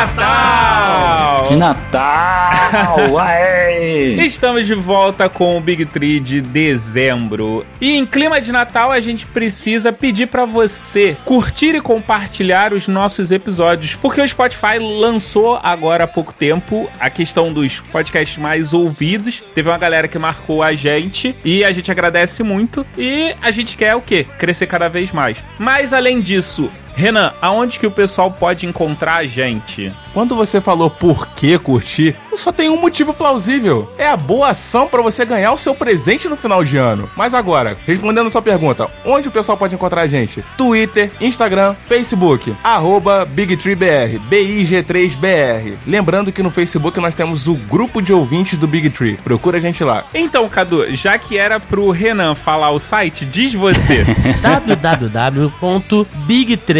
Natal! De Natal! Ué! Estamos de volta com o Big Tree de dezembro. E em clima de Natal, a gente precisa pedir para você curtir e compartilhar os nossos episódios, porque o Spotify lançou agora há pouco tempo a questão dos podcasts mais ouvidos. Teve uma galera que marcou a gente e a gente agradece muito. E a gente quer o quê? Crescer cada vez mais. Mas além disso, Renan, aonde que o pessoal pode encontrar a gente? Quando você falou por que curtir, só tem um motivo plausível. É a boa ação para você ganhar o seu presente no final de ano. Mas agora, respondendo a sua pergunta, onde o pessoal pode encontrar a gente? Twitter, Instagram, Facebook, arroba BigTreeBR, B-I-G-3-BR. Lembrando que no Facebook nós temos o grupo de ouvintes do Big Tree. Procura a gente lá. Então, Cadu, já que era pro Renan falar o site, diz você. www.big3.com.br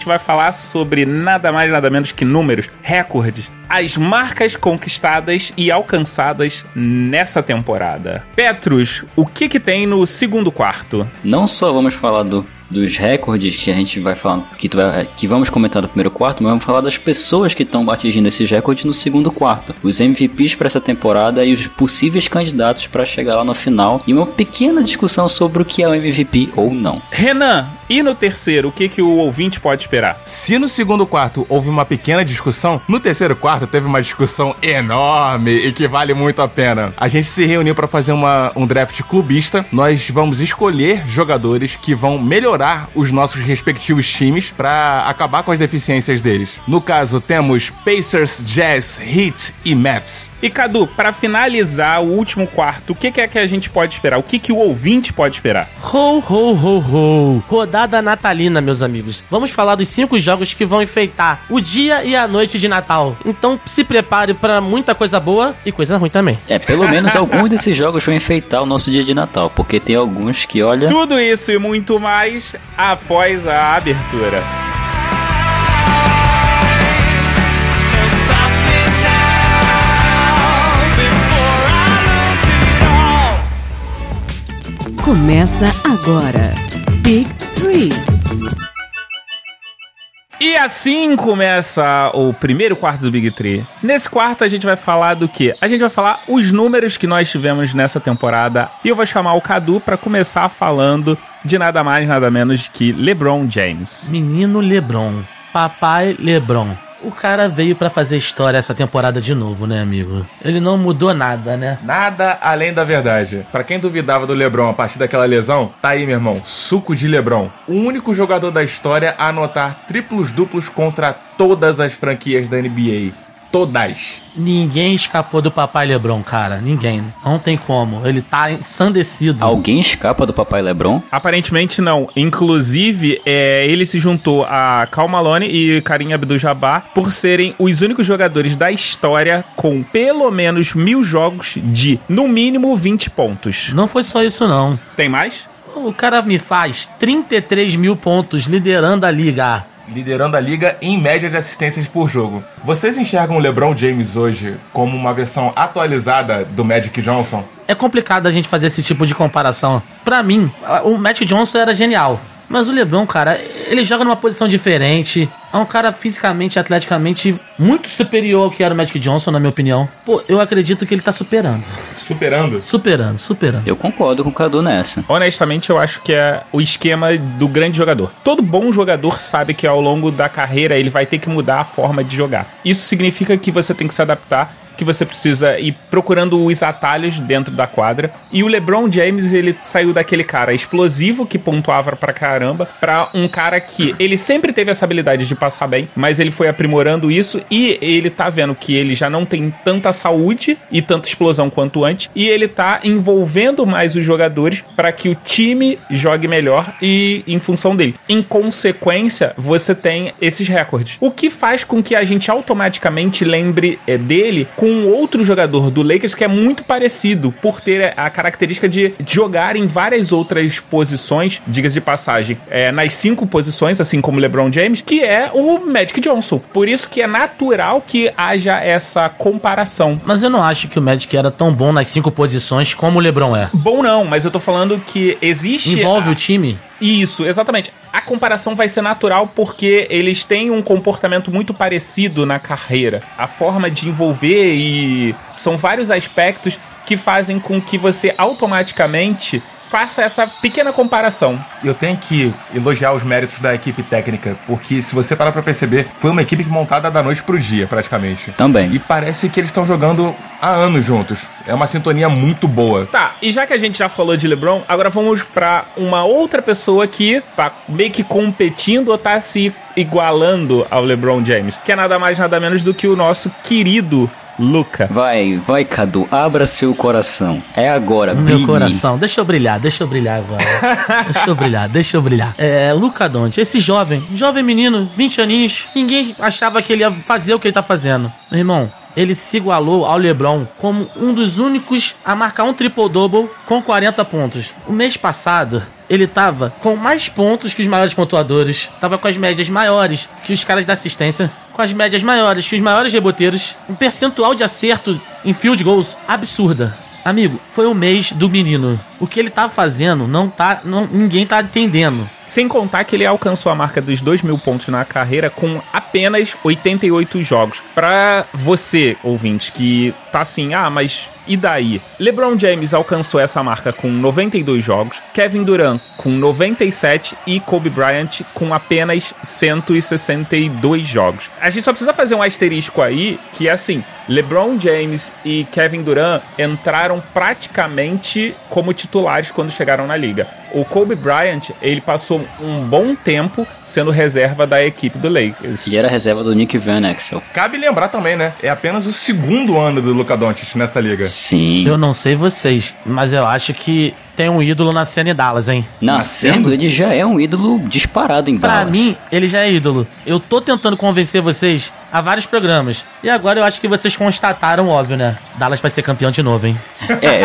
gente vai falar sobre nada mais nada menos que números, recordes, as marcas conquistadas e alcançadas nessa temporada. Petrus, o que que tem no segundo quarto? Não só vamos falar do dos recordes que a gente vai falar, que, vai, que vamos comentar no primeiro quarto, mas vamos falar das pessoas que estão atingindo esses recordes no segundo quarto. Os MVPs para essa temporada e os possíveis candidatos para chegar lá no final. E uma pequena discussão sobre o que é o MVP ou não. Renan, e no terceiro, o que, que o ouvinte pode esperar? Se no segundo quarto houve uma pequena discussão, no terceiro quarto teve uma discussão enorme e que vale muito a pena. A gente se reuniu para fazer uma, um draft clubista. Nós vamos escolher jogadores que vão melhorar os nossos respectivos times para acabar com as deficiências deles. No caso, temos Pacers, Jazz, Heat e Maps. E Cadu, para finalizar o último quarto, o que, que é que a gente pode esperar? O que, que o ouvinte pode esperar? Ho, ho, ho, ho. Rodada natalina, meus amigos. Vamos falar dos cinco jogos que vão enfeitar o dia e a noite de Natal. Então se prepare para muita coisa boa e coisa ruim também. É, pelo menos alguns desses jogos vão enfeitar o nosso dia de Natal, porque tem alguns que, olha. Tudo isso e muito mais após a abertura. Começa agora. Big Three. E assim começa o primeiro quarto do Big Tree. Nesse quarto a gente vai falar do que? A gente vai falar os números que nós tivemos nessa temporada. E eu vou chamar o Cadu para começar falando de nada mais, nada menos que LeBron James. Menino LeBron. Papai LeBron. O cara veio para fazer história essa temporada de novo, né, amigo? Ele não mudou nada, né? Nada além da verdade. Para quem duvidava do LeBron a partir daquela lesão, tá aí, meu irmão, suco de LeBron. O único jogador da história a anotar triplos duplos contra todas as franquias da NBA. Todas. Ninguém escapou do Papai Lebron, cara. Ninguém. Não tem como. Ele tá ensandecido. Alguém escapa do Papai Lebron? Aparentemente não. Inclusive, é, ele se juntou a Cal Malone e Karim Abdul-Jabbar por serem os únicos jogadores da história com pelo menos mil jogos de, no mínimo, 20 pontos. Não foi só isso, não. Tem mais? O cara me faz 33 mil pontos liderando a liga. Liderando a liga em média de assistências por jogo. Vocês enxergam o LeBron James hoje como uma versão atualizada do Magic Johnson? É complicado a gente fazer esse tipo de comparação. Pra mim, o Magic Johnson era genial. Mas o LeBron, cara, ele joga numa posição diferente. É um cara fisicamente, atleticamente muito superior ao que era o Magic Johnson, na minha opinião. Pô, eu acredito que ele tá superando. Superando? Superando, superando. Eu concordo com o Cadu nessa. Honestamente, eu acho que é o esquema do grande jogador. Todo bom jogador sabe que ao longo da carreira ele vai ter que mudar a forma de jogar. Isso significa que você tem que se adaptar que você precisa ir procurando os atalhos dentro da quadra. E o LeBron James, ele saiu daquele cara explosivo que pontuava pra caramba pra um cara que ele sempre teve essa habilidade de passar bem, mas ele foi aprimorando isso e ele tá vendo que ele já não tem tanta saúde e tanta explosão quanto antes e ele tá envolvendo mais os jogadores para que o time jogue melhor e em função dele. Em consequência, você tem esses recordes. O que faz com que a gente automaticamente lembre é, dele com outro jogador do Lakers que é muito parecido por ter a característica de jogar em várias outras posições, diga de passagem, é, nas cinco posições, assim como LeBron James, que é o Magic Johnson. Por isso que é natural que haja essa comparação. Mas eu não acho que o Magic era tão bom nas cinco posições como o LeBron é. Bom não, mas eu tô falando que existe Envolve a- o time? Isso, exatamente. A comparação vai ser natural porque eles têm um comportamento muito parecido na carreira. A forma de envolver e são vários aspectos que fazem com que você automaticamente faça essa pequena comparação. Eu tenho que elogiar os méritos da equipe técnica, porque se você parar pra perceber, foi uma equipe montada da noite pro dia, praticamente. Também. E parece que eles estão jogando há anos juntos. É uma sintonia muito boa. Tá, e já que a gente já falou de LeBron, agora vamos pra uma outra pessoa que tá meio que competindo ou tá se igualando ao LeBron James, que é nada mais nada menos do que o nosso querido Luca. Vai, vai, Cadu, abra seu coração. É agora, Meu brilhe. coração, deixa eu brilhar, deixa eu brilhar agora. deixa eu brilhar, deixa eu brilhar. É, Luca Doncic, esse jovem, jovem menino, 20 aninhos, ninguém achava que ele ia fazer o que ele tá fazendo. Meu irmão, ele se igualou ao LeBron como um dos únicos a marcar um triple-double com 40 pontos. O mês passado, ele tava com mais pontos que os maiores pontuadores, tava com as médias maiores que os caras da assistência, com as médias maiores que os maiores reboteiros, um percentual de acerto em field goals absurda. Amigo, foi o mês do menino. O que ele tá fazendo não tá. Não, ninguém tá entendendo. Sem contar que ele alcançou a marca dos 2 mil pontos na carreira com apenas 88 jogos. Pra você, ouvinte, que tá assim, ah, mas e daí? LeBron James alcançou essa marca com 92 jogos, Kevin Durant com 97 e Kobe Bryant com apenas 162 jogos. A gente só precisa fazer um asterisco aí, que é assim, LeBron James e Kevin Durant entraram praticamente como titulares quando chegaram na liga. O Kobe Bryant, ele passou um bom tempo sendo reserva da equipe do Lakers. Ele era reserva do Nick Van Exel. Cabe lembrar também, né? É apenas o segundo ano do Luka Doncic nessa liga. Sim. Eu não sei vocês, mas eu acho que tem um ídolo na cena em Dallas, hein? Nascendo, ele já é um ídolo disparado em Pra Dallas. mim, ele já é ídolo. Eu tô tentando convencer vocês há vários programas. E agora eu acho que vocês constataram, óbvio, né? Dallas vai ser campeão de novo, hein? É,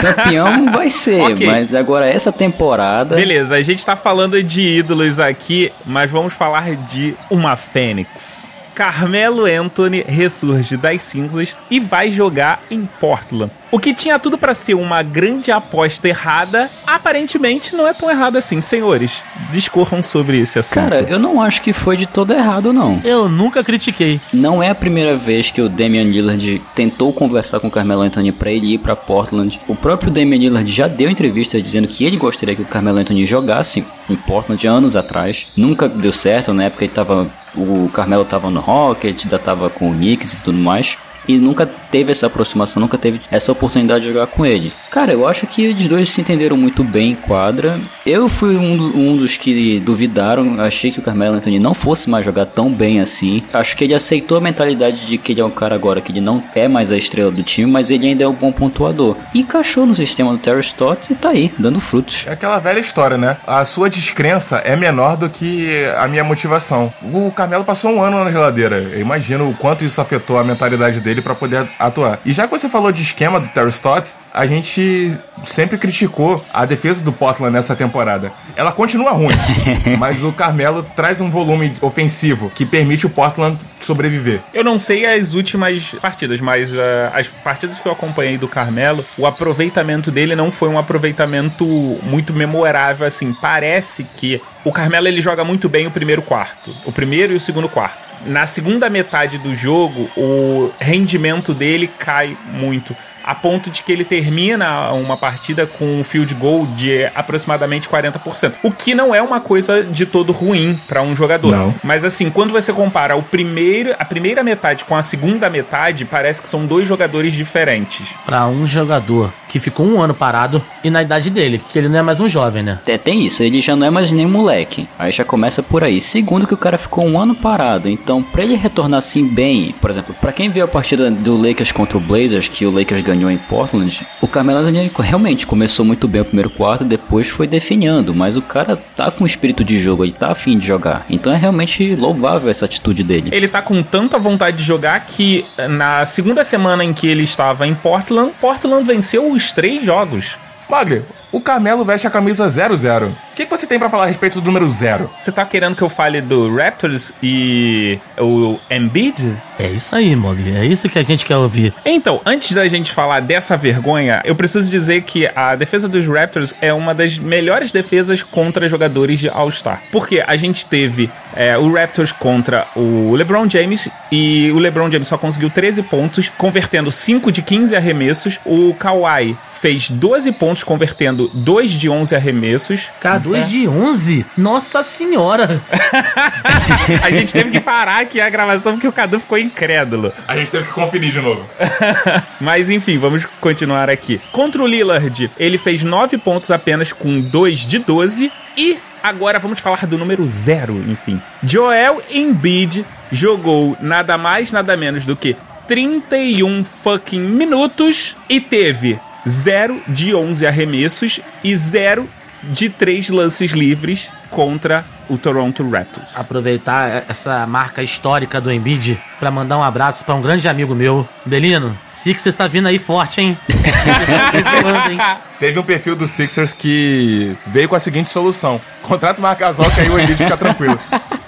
campeão vai ser, Ok. mas agora essa temporada. Beleza, a gente tá falando de ídolos aqui, mas vamos falar de uma Fênix. Carmelo Anthony ressurge das cinzas e vai jogar em Portland. O que tinha tudo pra ser uma grande aposta errada, aparentemente não é tão errado assim. Senhores, discorram sobre esse assunto. Cara, eu não acho que foi de todo errado, não. Eu nunca critiquei. Não é a primeira vez que o Damian Lillard tentou conversar com o Carmelo Anthony pra ele ir pra Portland. O próprio Damian Lillard já deu entrevista dizendo que ele gostaria que o Carmelo Anthony jogasse em Portland anos atrás. Nunca deu certo, na época ele tava, o Carmelo tava no Rocket, ainda tava com o Knicks e tudo mais. E nunca teve essa aproximação, nunca teve essa oportunidade de jogar com ele. Cara, eu acho que eles dois se entenderam muito bem em quadra. Eu fui um, do- um dos que duvidaram, achei que o Carmelo Anthony não fosse mais jogar tão bem assim. Acho que ele aceitou a mentalidade de que ele é um cara agora que ele não é mais a estrela do time, mas ele ainda é um bom pontuador. E encaixou no sistema do Terry Stotts e tá aí, dando frutos. É aquela velha história, né? A sua descrença é menor do que a minha motivação. O Carmelo passou um ano na geladeira. Eu imagino o quanto isso afetou a mentalidade dele pra poder atuar. E já que você falou de esquema do Terry Stotts, a gente sempre criticou a defesa do Portland nessa temporada. Ela continua ruim, mas o Carmelo traz um volume ofensivo que permite o Portland sobreviver. Eu não sei as últimas partidas, mas ah, as partidas que eu acompanhei do Carmelo, o aproveitamento dele não foi um aproveitamento muito memorável assim. Parece que o Carmelo ele joga muito bem o primeiro quarto, o primeiro e o segundo quarto. Na segunda metade do jogo, o rendimento dele cai muito. A ponto de que ele termina uma partida com um field goal de aproximadamente 40%. O que não é uma coisa de todo ruim para um jogador. Não. Mas assim, quando você compara o primeiro, a primeira metade com a segunda metade, parece que são dois jogadores diferentes. Pra um jogador que ficou um ano parado e na idade dele, que ele não é mais um jovem, né? É, tem isso, ele já não é mais nem moleque. Aí já começa por aí. Segundo que o cara ficou um ano parado, então pra ele retornar assim bem, por exemplo, pra quem viu a partida do Lakers contra o Blazers, que o Lakers ganhou em Portland, o Carmelo Anthony realmente começou muito bem o primeiro quarto, depois foi definhando, mas o cara tá com espírito de jogo, ele tá afim de jogar. Então é realmente louvável essa atitude dele. Ele tá com tanta vontade de jogar que na segunda semana em que ele estava em Portland, Portland venceu os três jogos. Magri, o Carmelo veste a camisa 00. O que, que você tem pra falar a respeito do número 0? Você tá querendo que eu fale do Raptors e o Embiid? É isso aí, Mogli. É isso que a gente quer ouvir. Então, antes da gente falar dessa vergonha, eu preciso dizer que a defesa dos Raptors é uma das melhores defesas contra jogadores de All-Star. Porque a gente teve é, o Raptors contra o LeBron James e o LeBron James só conseguiu 13 pontos, convertendo 5 de 15 arremessos. O Kawhi fez 12 pontos, convertendo 2 de 11 arremessos. Cara, 2 É. de 11? Nossa senhora! a gente teve que parar aqui a gravação porque o Cadu ficou incrédulo. A gente teve que conferir de novo. Mas enfim, vamos continuar aqui. Contra o Lillard, ele fez 9 pontos apenas com 2 de 12 e agora vamos falar do número 0, enfim. Joel Embiid jogou nada mais, nada menos do que 31 fucking minutos e teve 0 de 11 arremessos e 0 de 3 lances livres contra o Toronto Raptors. Aproveitar essa marca histórica do Embiid pra mandar um abraço pra um grande amigo meu, Belino. Sixers tá vindo aí forte, hein? Teve um perfil do Sixers que veio com a seguinte solução: contrata o Marcasol que aí o Embiid fica tranquilo.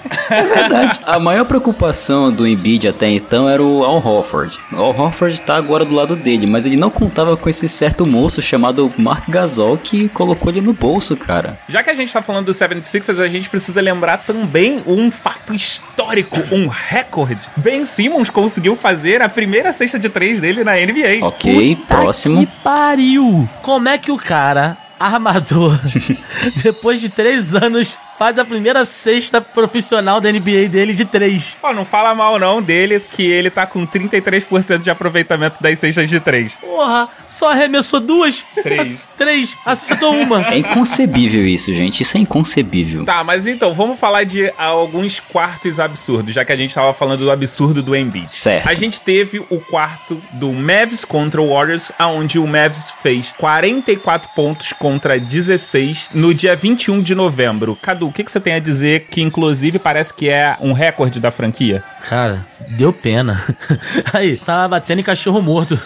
A maior preocupação do Embiid até então era o Al Horford. O Al Horford tá agora do lado dele, mas ele não contava com esse certo moço chamado Mark Gasol que colocou ele no bolso, cara. Já que a gente tá falando do 76ers, a gente precisa lembrar também um fato histórico, um recorde. Ben Simmons conseguiu fazer a primeira cesta de três dele na NBA. Ok, Puta próximo. Que pariu! Como é que o cara, armador, depois de três anos, faz a primeira cesta profissional da NBA dele de três? Ó, não fala mal não dele, que ele tá com 33% de aproveitamento das cestas de três. Porra, só arremessou duas? Três. Três, acertou uma. É inconcebível isso, gente. Isso é inconcebível. Tá, mas então, vamos falar de alguns quartos absurdos, já que a gente tava falando do absurdo do Embiid. Certo. A gente teve o quarto do Mavs contra o Warriors, aonde o Mavs fez 44 pontos contra 16 no dia 21 de novembro. Cadu, o que, que você tem a dizer que, inclusive, parece que é um recorde da franquia? Cara, deu pena. Aí, tava batendo em cachorro morto.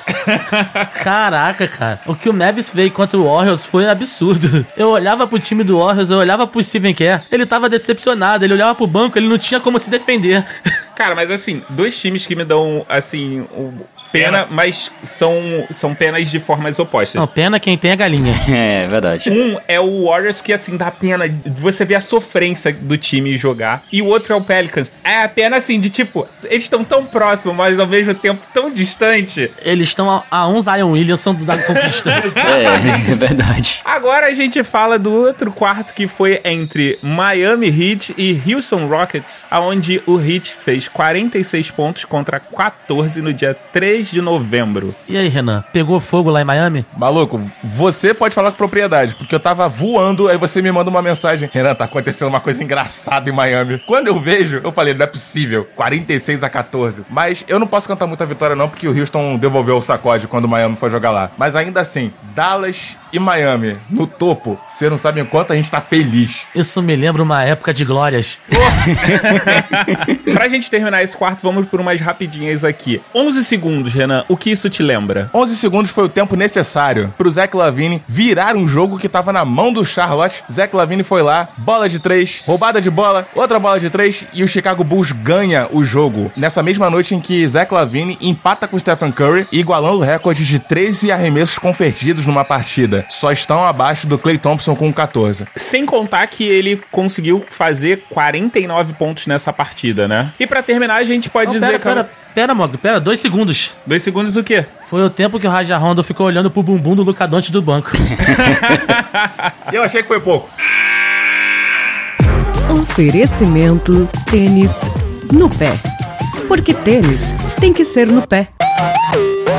Caraca, cara. O que o Mavis fez contra o Warriors foi absurdo. Eu olhava pro time do Warriors, eu olhava pro Steven Kerr, ele tava decepcionado, ele olhava pro banco, ele não tinha como se defender. Cara, mas assim, dois times que me dão, assim, o- pena, mas são, são penas de formas opostas. Não, pena quem tem a galinha. É, verdade. Um é o Warriors, que assim, dá pena de você ver a sofrência do time jogar. E o outro é o Pelicans. É a pena assim, de tipo, eles estão tão próximos, mas ao mesmo tempo tão distante. Eles estão a, a um Zion Williamson da conquista. É, é verdade. Agora a gente fala do outro quarto que foi entre Miami Heat e Houston Rockets, aonde o Heat fez 46 pontos contra 14 no dia 3 de novembro. e aí, Renan, pegou fogo lá em Miami? Maluco, você pode falar com propriedade, porque eu tava voando, aí você me manda uma mensagem. Renan, tá acontecendo uma coisa engraçada em Miami. Quando eu vejo, eu falei, não é possível. 46 a 14. Mas eu não posso cantar muita vitória, não, porque o Houston devolveu o sacode quando o Miami foi jogar lá. Mas ainda assim, Dallas e Miami no topo, vocês não sabem quanto a gente tá feliz. Isso me lembra uma época de glórias. pra gente terminar esse quarto, vamos por umas rapidinhas aqui. 11 segundos, Renan, o que isso te lembra? 11 segundos foi o tempo necessário pro Zach Lavine virar um jogo que tava na mão do Charlotte. Zach Lavine foi lá, bola de três, roubada de bola, outra bola de três e o Chicago Bulls ganha o jogo. Nessa mesma noite em que Zach Lavine empata com Stephen Curry, igualando o recorde de 13 arremessos convertidos numa partida. Só estão abaixo do Clay Thompson com 14. Sem contar que ele conseguiu fazer 49 pontos nessa partida, né? E pra terminar, a gente pode Não, dizer pera, que. pera, pera, Mog, pera, dois segundos. Dois segundos o quê? Foi o tempo que o Raja Rondo ficou olhando pro bumbum do Lucadonte do banco. Eu achei que foi pouco. Oferecimento tênis no pé. Porque tênis tem que ser no pé.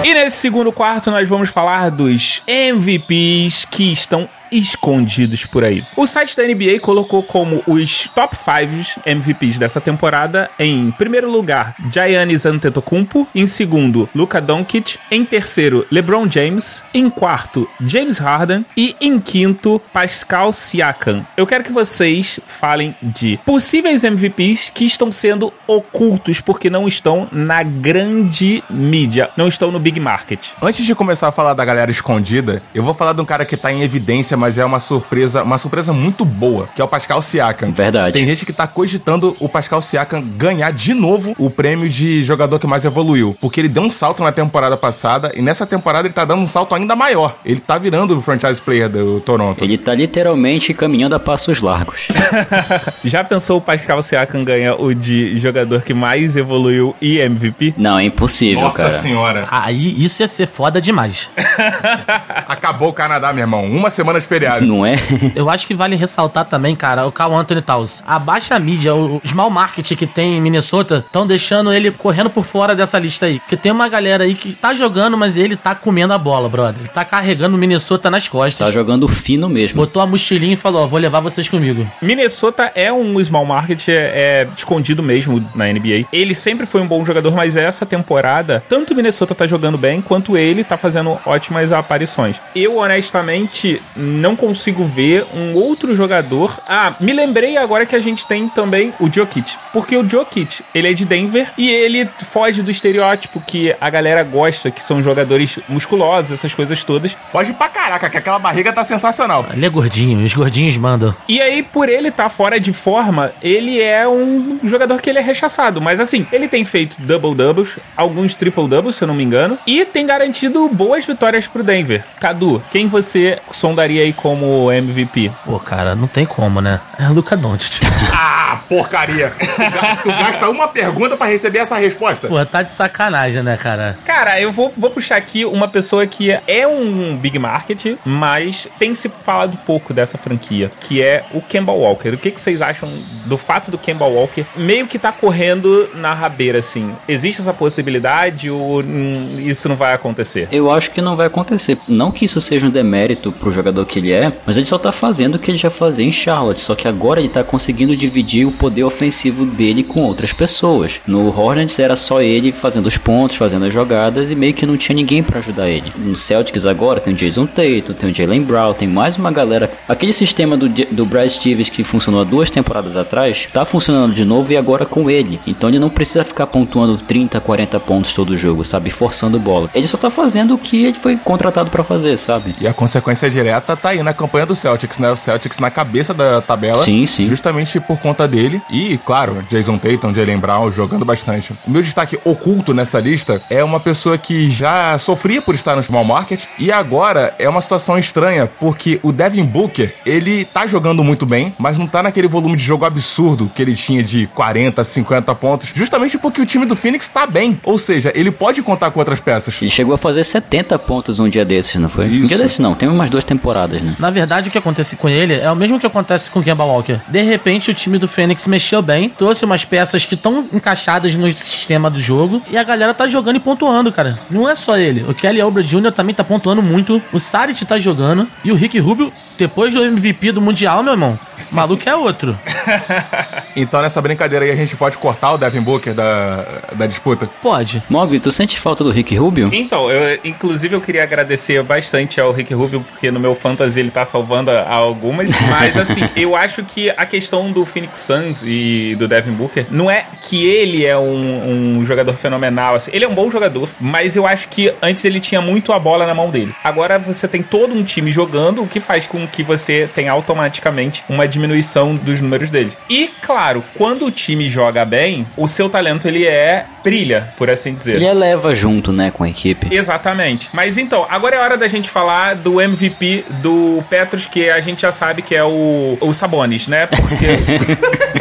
E nesse segundo quarto nós vamos falar dos MVPs que estão escondidos por aí. O site da NBA colocou como os top 5 MVPs dessa temporada em primeiro lugar Giannis Antetokounmpo, em segundo Luka Doncic, em terceiro LeBron James, em quarto James Harden e em quinto Pascal Siakam. Eu quero que vocês falem de possíveis MVPs que estão sendo ocultos porque não estão na grande mídia, não estão no big market. Antes de começar a falar da galera escondida, eu vou falar de um cara que tá em evidência, mas é uma surpresa, uma surpresa muito boa, que é o Pascal Siakam. Verdade. Tem gente que tá cogitando o Pascal Siakam ganhar de novo o prêmio de jogador que mais evoluiu, porque ele deu um salto na temporada passada e nessa temporada ele tá dando um salto ainda maior. Ele tá virando o franchise player do Toronto. Ele tá literalmente caminhando a passos largos. Já pensou o Pascal Siakam ganha o de jogador que mais evoluiu e MVP? Não, é impossível, Nossa cara. senhora. Aí isso ia ser foda demais. Acabou o Canadá, meu irmão. Uma semana de feriado. Não é? Eu acho que vale ressaltar também, cara, o Carl Anthony Towns. A baixa mídia, o small market que tem em Minnesota, estão deixando ele correndo por fora dessa lista aí. Porque tem uma galera aí que tá jogando, mas ele tá comendo a bola, brother. Ele tá carregando o Minnesota nas costas. Tá jogando fino mesmo. Botou a mochilinha e falou, ó, vou levar vocês comigo. Minnesota é um small market, é, é escondido mesmo na NBA. Ele sempre foi um bom jogador, mas essa temporada, tanto o Minnesota tá jogando bem, quanto ele tá fazendo ótimas aparições. Eu, honestamente, não consigo ver um outro jogador. Ah, me lembrei agora que a gente tem também o Jokic. Porque o Jokic, ele é de Denver e ele foge do estereótipo que a galera gosta, que são jogadores musculosos, essas coisas todas. Foge pra caraca, que aquela barriga tá sensacional. Ele é gordinho, os gordinhos mandam. E aí, por ele estar fora de forma, ele é um jogador que ele é rechaçado. Mas assim, ele tem feito double-doubles, alguns triple-doubles, se eu não me engano, e tem garantido boas vitórias pro Denver. Cadu, quem você sondaria aí como MVP? Pô, cara, não tem como, né? É o Luca Doncic. Ah, porcaria. Tu ga- tu gasta uma pergunta pra receber essa resposta. Pô, tá de sacanagem, né, cara? Cara, eu vou, vou puxar aqui uma pessoa que é um big market, mas tem se falado pouco dessa franquia, que é o Kemba Walker. O que, que vocês acham do fato do Kemba Walker meio que tá correndo na rabeira, assim? Existe essa possibilidade ou hum, isso não vai acontecer? Eu acho que não vai acontecer. Não que isso seja um demérito pro jogador que ele é, mas ele só tá fazendo o que ele já fazia em Charlotte. Só que agora ele tá conseguindo dividir o poder ofensivo dele com outras pessoas. No Hornets era só ele fazendo os pontos, fazendo as jogadas e meio que não tinha ninguém pra ajudar ele. No Celtics agora tem o Jason Tatum, tem o Jalen Brown, tem mais uma galera. Aquele sistema do, do Brad Stevens que funcionou há duas temporadas atrás, tá funcionando de novo e agora com ele. Então ele não precisa ficar pontuando 30, 40 pontos todo jogo, sabe? Forçando bola. Ele só tá fazendo o que ele foi contratado pra fazer, sabe? E a consequência direta tá aí na campanha do Celtics, né? O Celtics na cabeça da tabela. Sim, sim. Justamente por conta dele. E, claro, Jason Tatum, Jalen Brown jogando bastante. O meu destaque oculto nessa lista é uma pessoa que já sofria por estar no small market. E agora é uma situação estranha, porque o Devin Booker, ele tá jogando muito bem, mas não tá naquele volume de jogo absurdo que ele tinha de 40, 50 pontos. Justamente porque o time do Phoenix tá bem. Ou seja, ele pode contar com outras peças. Ele chegou a fazer 70 pontos um dia desses, não foi? Um Isso. dia desses não, tem umas duas temporadas, né? Na verdade, o que acontece com ele é o mesmo que acontece com o Kemba Walker. De repente, o time do Fênix mexeu bem, trouxe umas peças que estão encaixadas no sistema do jogo e a galera tá jogando e pontuando, cara. Não é só ele. O Kelly Oubre Jr. também tá pontuando muito. O Saric tá jogando. E o Rick Rubio, depois do MVP do Mundial, meu irmão, o maluco é outro. Então nessa brincadeira aí a gente pode cortar o Devin Booker da, da disputa. Pode. Mogli, tu sente falta do Rick Rubio? Então, eu, inclusive eu queria agradecer bastante ao Rick Rubio, porque no meu fantasy Ele tá salvando algumas. Mas assim, eu acho que a questão do Phoenix Suns e do Devin Booker não é que ele é um, um jogador fenomenal. Assim. Ele é um bom jogador, mas eu acho que antes ele tinha muito a bola na mão dele. Agora você tem todo um time jogando, o que faz com que você tenha automaticamente uma diminuição dos números dele. E claro, quando o time joga bem, o seu talento ele é brilha, por assim dizer. Ele eleva junto, né, com a equipe. Exatamente. Mas então, agora é hora da gente falar do MVP do Petros, que a gente já sabe que é o, o Sabonis, né? Porque.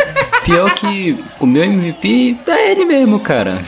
Pior que o meu MVP é ele mesmo, cara.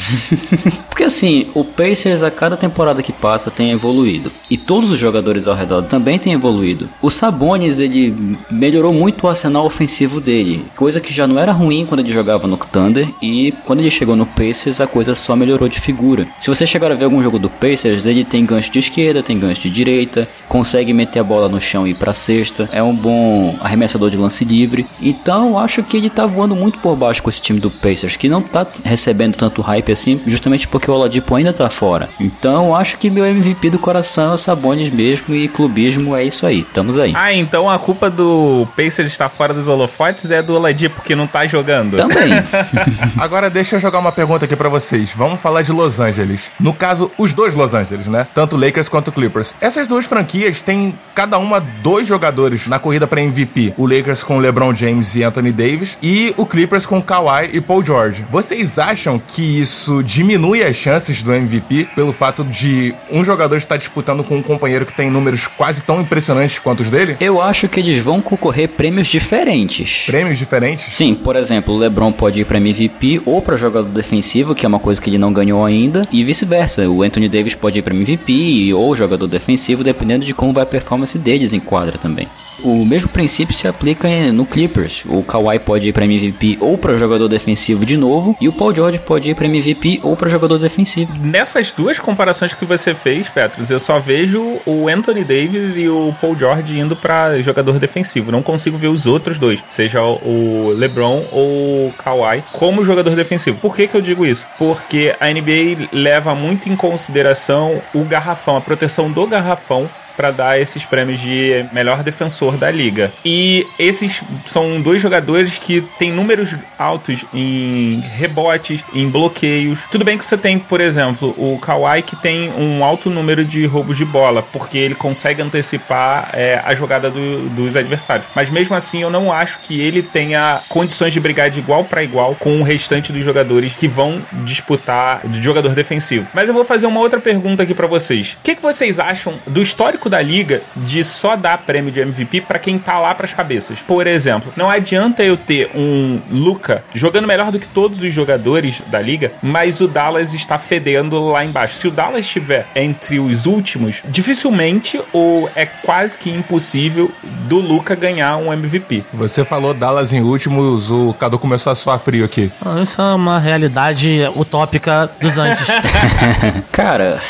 Porque assim, o Pacers a cada temporada que passa tem evoluído. E todos os jogadores ao redor também têm evoluído. O Sabonis, ele melhorou muito o arsenal ofensivo dele. Coisa que já não era ruim quando ele jogava no Thunder. E quando ele chegou no Pacers, a coisa só melhorou de figura. Se você chegar a ver algum jogo do Pacers, ele tem gancho de esquerda, tem gancho de direita, consegue meter a bola no chão e ir pra cesta. É um bom arremessador de lance livre. Então, acho que ele tá voando muito muito por baixo com esse time do Pacers, que não tá recebendo tanto hype assim, justamente porque o Oladipo ainda tá fora. Então acho que meu MVP do coração é o Sabonis mesmo e clubismo é isso aí. Estamos aí. Ah, então a culpa do Pacers estar fora dos holofotes é do Oladipo que não tá jogando. Também. Agora deixa eu jogar uma pergunta aqui para vocês. Vamos falar de Los Angeles. No caso, os dois Los Angeles, né? Tanto Lakers quanto Clippers. Essas duas franquias têm cada uma dois jogadores na corrida para MVP. O Lakers com LeBron James e Anthony Davis e o Clippers Clippers com Kawhi e Paul George. Vocês acham que isso diminui as chances do MVP pelo fato de um jogador estar disputando com um companheiro que tem números quase tão impressionantes quanto os dele? Eu acho que eles vão concorrer prêmios diferentes. Prêmios diferentes? Sim, por exemplo, o LeBron pode ir para MVP ou para jogador defensivo, que é uma coisa que ele não ganhou ainda, e vice-versa. O Anthony Davis pode ir para MVP ou jogador defensivo, dependendo de como vai a performance deles em quadra também. O mesmo princípio se aplica no Clippers. O Kawhi pode ir para MVP ou para jogador defensivo de novo, e o Paul George pode ir para MVP ou para jogador defensivo. Nessas duas comparações que você fez, Petros, eu só vejo o Anthony Davis e o Paul George indo para jogador defensivo. Não consigo ver os outros dois, seja o LeBron ou o Kawhi, como jogador defensivo. Por que, que eu digo isso? Porque a NBA leva muito em consideração o garrafão, a proteção do garrafão para dar esses prêmios de melhor defensor da liga. E esses são dois jogadores que têm números altos em rebotes, em bloqueios. Tudo bem que você tem, por exemplo, o Kawhi que tem um alto número de roubos de bola, porque ele consegue antecipar é, a jogada do, dos adversários. Mas mesmo assim, eu não acho que ele tenha condições de brigar de igual para igual com o restante dos jogadores que vão disputar de jogador defensivo. Mas eu vou fazer uma outra pergunta aqui para vocês. O que, que vocês acham do histórico da liga de só dar prêmio de MVP para quem tá lá pras cabeças. Por exemplo, não adianta eu ter um Luca jogando melhor do que todos os jogadores da liga, mas o Dallas está fedendo lá embaixo. Se o Dallas estiver entre os últimos, dificilmente ou é quase que impossível do Luca ganhar um MVP. Você falou Dallas em últimos, o Cadu começou a suar frio aqui. Isso é uma realidade utópica dos antes. Cara,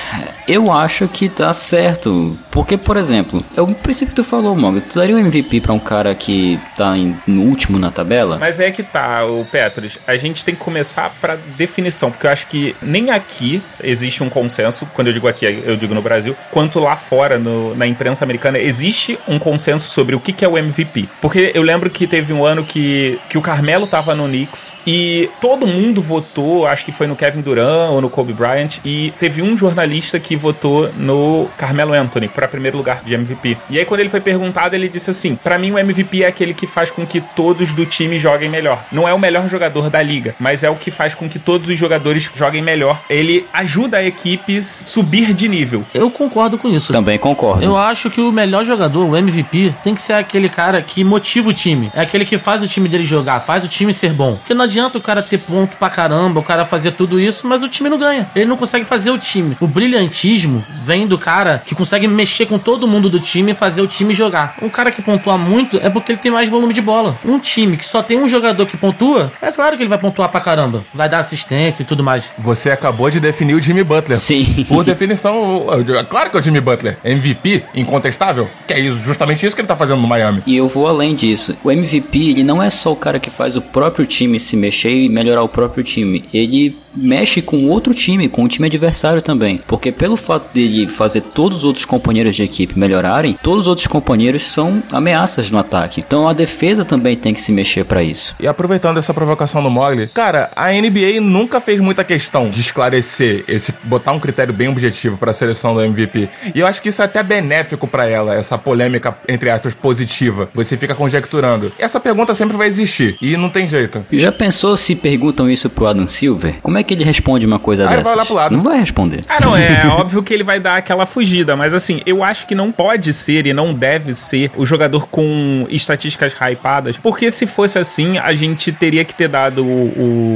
eu acho que tá certo. Porque, por exemplo, é o princípio que tu falou, Monga. Tu daria um MVP pra um cara que tá em, no último na tabela? Mas é que tá, o Petros. A gente tem que começar pra definição, porque eu acho que nem aqui existe um consenso. Quando eu digo aqui, eu digo no Brasil, quanto lá fora, no, na imprensa americana, existe um consenso sobre o que, que é o MVP. Porque eu lembro que teve um ano que, que o Carmelo tava no Knicks e todo mundo votou, acho que foi no Kevin Durant ou no Kobe Bryant, e teve um jornalista que votou no Carmelo Anthony para primeiro lugar de MVP. E aí quando ele foi perguntado, ele disse assim: "Para mim o MVP é aquele que faz com que todos do time joguem melhor. Não é o melhor jogador da liga, mas é o que faz com que todos os jogadores joguem melhor. Ele ajuda a equipe subir de nível." Eu concordo com isso. Também concordo. Eu acho que o melhor jogador, o MVP, tem que ser aquele cara que motiva o time. É aquele que faz o time dele jogar, faz o time ser bom. Porque não adianta o cara ter ponto pra caramba, o cara fazer tudo isso, mas o time não ganha. Ele não consegue fazer o time. O brilhantismo vem do cara que consegue mexer com todo mundo do time e fazer o time jogar. Um cara que pontua muito é porque ele tem mais volume de bola. Um time que só tem um jogador que pontua, é claro que ele vai pontuar pra caramba. Vai dar assistência e tudo mais. Você acabou de definir o Jimmy Butler. Sim. Por definição, é claro que é o Jimmy Butler. MVP, incontestável. Que é isso, justamente isso que ele tá fazendo no Miami. E eu vou além disso. O MVP, ele não é só o cara que faz o próprio time se mexer e melhorar o próprio time. Ele mexe com outro time, com o time adversário também. Porque pelo fato de ele fazer todos os outros companheiros de equipe melhorarem, todos os outros companheiros são ameaças no ataque. Então a defesa também tem que se mexer para isso. E aproveitando essa provocação do Mogli, cara, a NBA nunca fez muita questão de esclarecer esse, botar um critério bem objetivo para a seleção do MVP. E eu acho que isso é até benéfico para ela, essa polêmica entre aspas positiva. Você fica conjecturando. Essa pergunta sempre vai existir e não tem jeito. Já pensou se perguntam isso pro Adam Silver? Como é que ele responde uma coisa Ah, dessas? vai olhar pro lado. Não vai responder. Ah, não, é óbvio que ele vai dar aquela fugida, mas assim, eu acho que não pode ser e não deve ser o jogador com estatísticas hypadas, porque se fosse assim, a gente teria que ter dado o,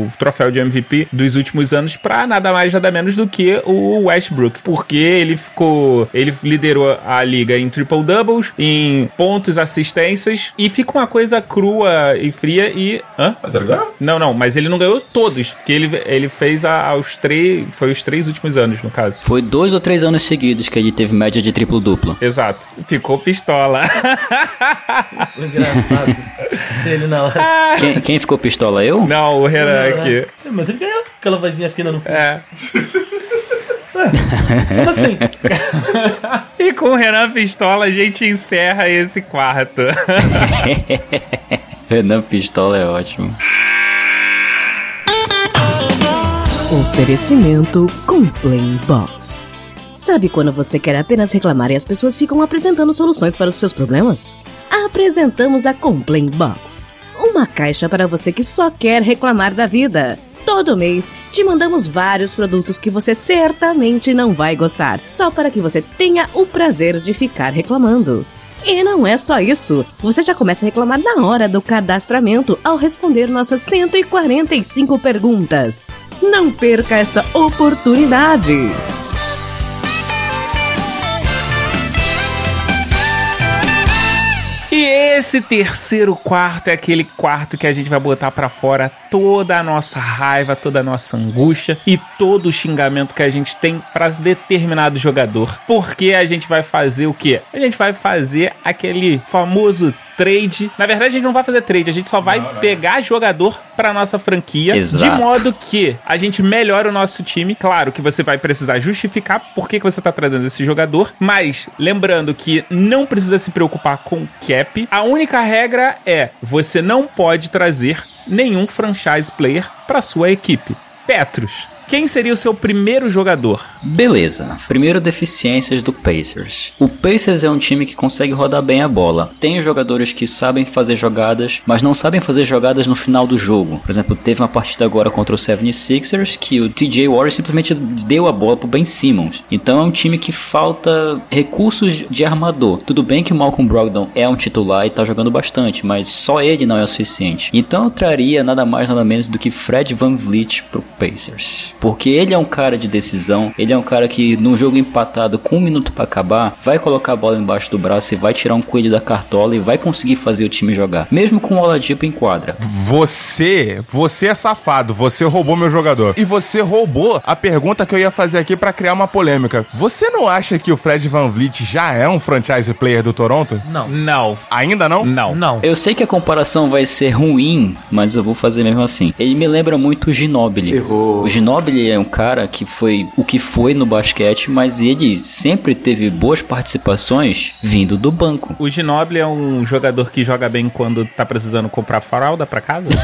o troféu de MVP dos últimos anos pra nada mais, nada menos do que o Westbrook, porque ele ficou, ele liderou a liga em triple doubles, em pontos, assistências, e fica uma coisa crua e fria e... Hã? Mas ele ganhou? Não, não, mas ele não ganhou todos, porque ele, ele fez a- aos três, foi os três últimos anos, no caso. Foi dois ou três anos seguidos que ele teve média de triplo duplo. Exato. Ficou pistola. Engraçado. ele na hora. Quem, quem ficou pistola? Eu? Não, o Renan aqui. É, Mas ele ganhou aquela vozinha fina no fundo. É. Como assim? E com o Renan Pistola a gente encerra esse quarto. Renan Pistola é ótimo. Oferecimento Complain Box. Sabe quando você quer apenas reclamar e as pessoas ficam apresentando soluções para os seus problemas? Apresentamos a Complain Box. Uma caixa para você que só quer reclamar da vida. Todo mês te mandamos vários produtos que você certamente não vai gostar, só para que você tenha o prazer de ficar reclamando. E não é só isso. Você já começa a reclamar na hora do cadastramento ao responder nossas 145 perguntas. Não perca esta oportunidade. E esse terceiro quarto é aquele quarto que a gente vai botar pra fora toda a nossa raiva, toda a nossa angústia e todo o xingamento que a gente tem pra determinado jogador. Porque a gente vai fazer o quê? A gente vai fazer aquele famoso trade. Na verdade, a gente não vai fazer trade, a gente só vai pegar jogador pra nossa franquia Exato. de modo que a gente melhora o nosso time. Claro que você vai precisar justificar por que, que você tá trazendo esse jogador, mas lembrando que não precisa se preocupar com cap. A única regra é você não pode trazer nenhum franchise player pra sua equipe. Petros, quem seria o seu primeiro jogador? Beleza. Primeiro, deficiências do Pacers. O Pacers é um time que consegue rodar bem a bola. Tem jogadores que sabem fazer jogadas, mas não sabem fazer jogadas no final do jogo. Por exemplo, teve uma partida agora contra o 76ers que o TJ Warren simplesmente deu a bola pro Ben Simmons. Então é um time que falta recursos de armador. Tudo bem que o Malcolm Brogdon é um titular e tá jogando bastante, mas só ele não é o suficiente. Então eu traria nada mais nada menos do que Fred Van Vliet pro Pacers. Porque ele é um cara de decisão, ele é um cara que num jogo empatado com um minuto pra acabar, vai colocar a bola embaixo do braço e vai tirar um coelho da cartola e vai conseguir fazer o time jogar. Mesmo com o Oladipo em quadra. Você, você é safado, você roubou meu jogador. E você roubou a pergunta que eu ia fazer aqui pra criar uma polêmica. Você não acha que o Fred Van Vliet já é um franchise player do Toronto? Não. Não. Ainda não? Não. Não. Eu sei que a comparação vai ser ruim, mas eu vou fazer mesmo assim. Ele me lembra muito o Ginobili. O Ginobili é um cara que foi o que foi no basquete, mas ele sempre teve boas participações vindo do banco. O Ginobili é um jogador que joga bem quando tá precisando comprar fralda pra casa?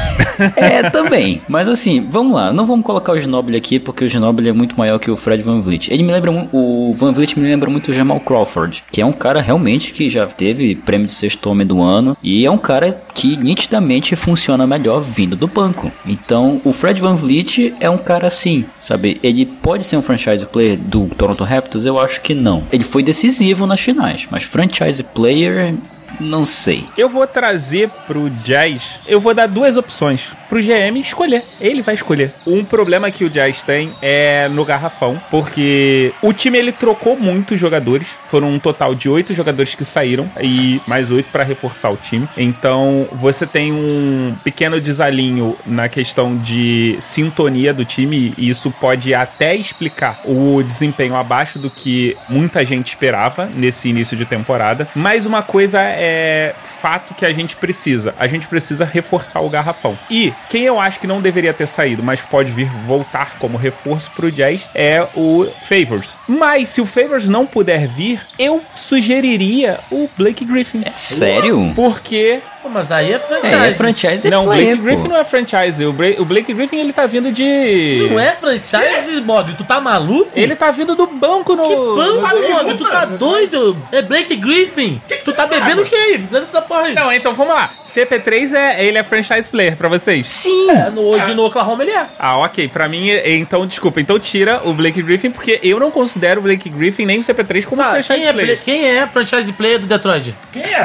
É, também. Mas assim, vamos lá. Não vamos colocar o Ginobili aqui, porque o Ginobili é muito maior que o Fred Van Vliet. Ele me lembra o Van Vliet me lembra muito o Jamal Crawford, que é um cara realmente que já teve prêmio de sexto homem do ano e é um cara que nitidamente funciona melhor vindo do banco. Então, o Fred Van Vliet é um cara assim, sabe? Ele pode ser um franchise player do Toronto Raptors? Eu acho que não. Ele foi decisivo nas finais, mas franchise player não sei. Eu vou trazer pro Jazz, eu vou dar duas opções pro GM escolher. Ele vai escolher. Um problema que o Jazz tem é no garrafão, porque o time ele trocou muitos jogadores, foram um total de oito jogadores que saíram e mais oito para reforçar o time. Então você tem um pequeno desalinho na questão de sintonia do time e isso pode até explicar o desempenho abaixo do que muita gente esperava nesse início de temporada. Mas uma coisa é fato que a gente precisa? A gente precisa reforçar o garrafão. E quem eu acho que não deveria ter saído, mas pode vir voltar como reforço pro Jazz é o Favors. Mas se o Favors não puder vir, eu sugeriria o Blake Griffin. É sério? Porque Pô, mas aí é franchise. É, é franchise não, o Blake Griffin pô. não é franchise. O, Bra- o Blake Griffin ele tá vindo de. Não é franchise, Bob? Tu tá maluco? Ele tá vindo do banco no. Que banco, no- Bob? Tu tá doido? É Blake Griffin. tu tá bebendo o que aí? Dá essa porra aí. Não, então vamos lá. CP3 é ele é franchise player pra vocês. Sim. É, no, hoje no Oklahoma ele é. Ah, ok. Pra mim, é- então, desculpa. Então tira o Blake Griffin, porque eu não considero o Blake Griffin nem o CP3 como Tá, franchise quem é, player. quem é franchise player do Detroit?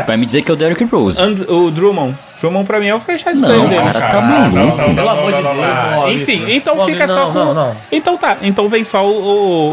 Vai me dizer que é o Derrick Rose. And- o Drummond. Drummond pra mim é o franchise Não, player o dele. cara tá maluco. Pelo amor de Deus, Bob. Enfim, então Bob, fica não, só com. Não, não. Então tá. Então vem só o,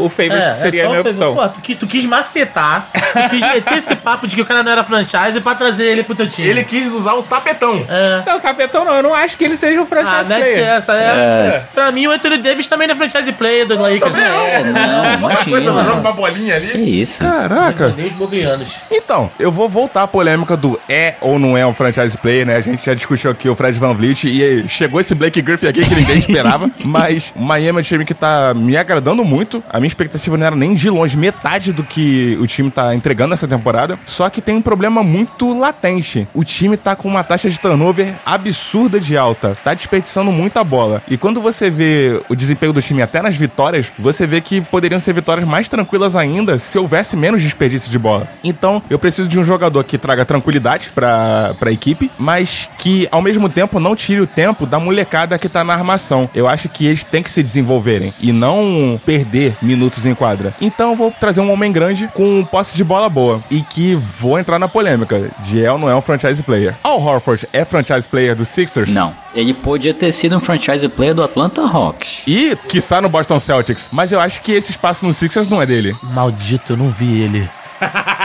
o, o Favors, que seria a só minha opção. Pô, tu, tu quis macetar, tu quis meter esse papo de que o cara não era franchise pra trazer ele pro teu time. Ele quis usar o tapetão. É. Não, Capetão não. Eu não acho que ele seja um franchise Ah, player. essa, é. É. Pra mim, o Anthony Davis também não é franchise player do Lakers. É, não, Outra coisa, joga uma bolinha Que ali. isso? Caraca. Nem os boglianos. Então, eu vou voltar à polêmica do é ou não é um franchise player, né? A gente já discutiu aqui o Fred Van Vliet e chegou esse Blake Griffin aqui que ninguém esperava. mas o Miami é um time que tá me agradando muito. A minha expectativa não era nem de longe metade do que o time tá entregando nessa temporada. Só que tem um problema muito latente. O time tá com uma taxa de turnover absurda de alta. Tá desperdiçando muita bola. E quando você vê o desempenho do time até nas vitórias, você vê que poderiam ser vitórias mais tranquilas ainda se houvesse menos desperdício de bola. Então, eu preciso de um jogador que traga tranquilidade pra, pra equipe, mas que ao mesmo tempo não tire o tempo da molecada que tá na armação. Eu acho que eles têm que se desenvolverem e não perder minutos em quadra. Então, eu vou trazer um homem grande com posse de bola boa e que vou entrar na polêmica. Diel não é um franchise player. Al Horford é franchise player do Sixers? Não. Ele podia ter sido um franchise player do Atlanta Hawks. E, quiçá, no Boston Celtics. Mas eu acho que esse espaço no Sixers não é dele. Maldito, eu não vi ele.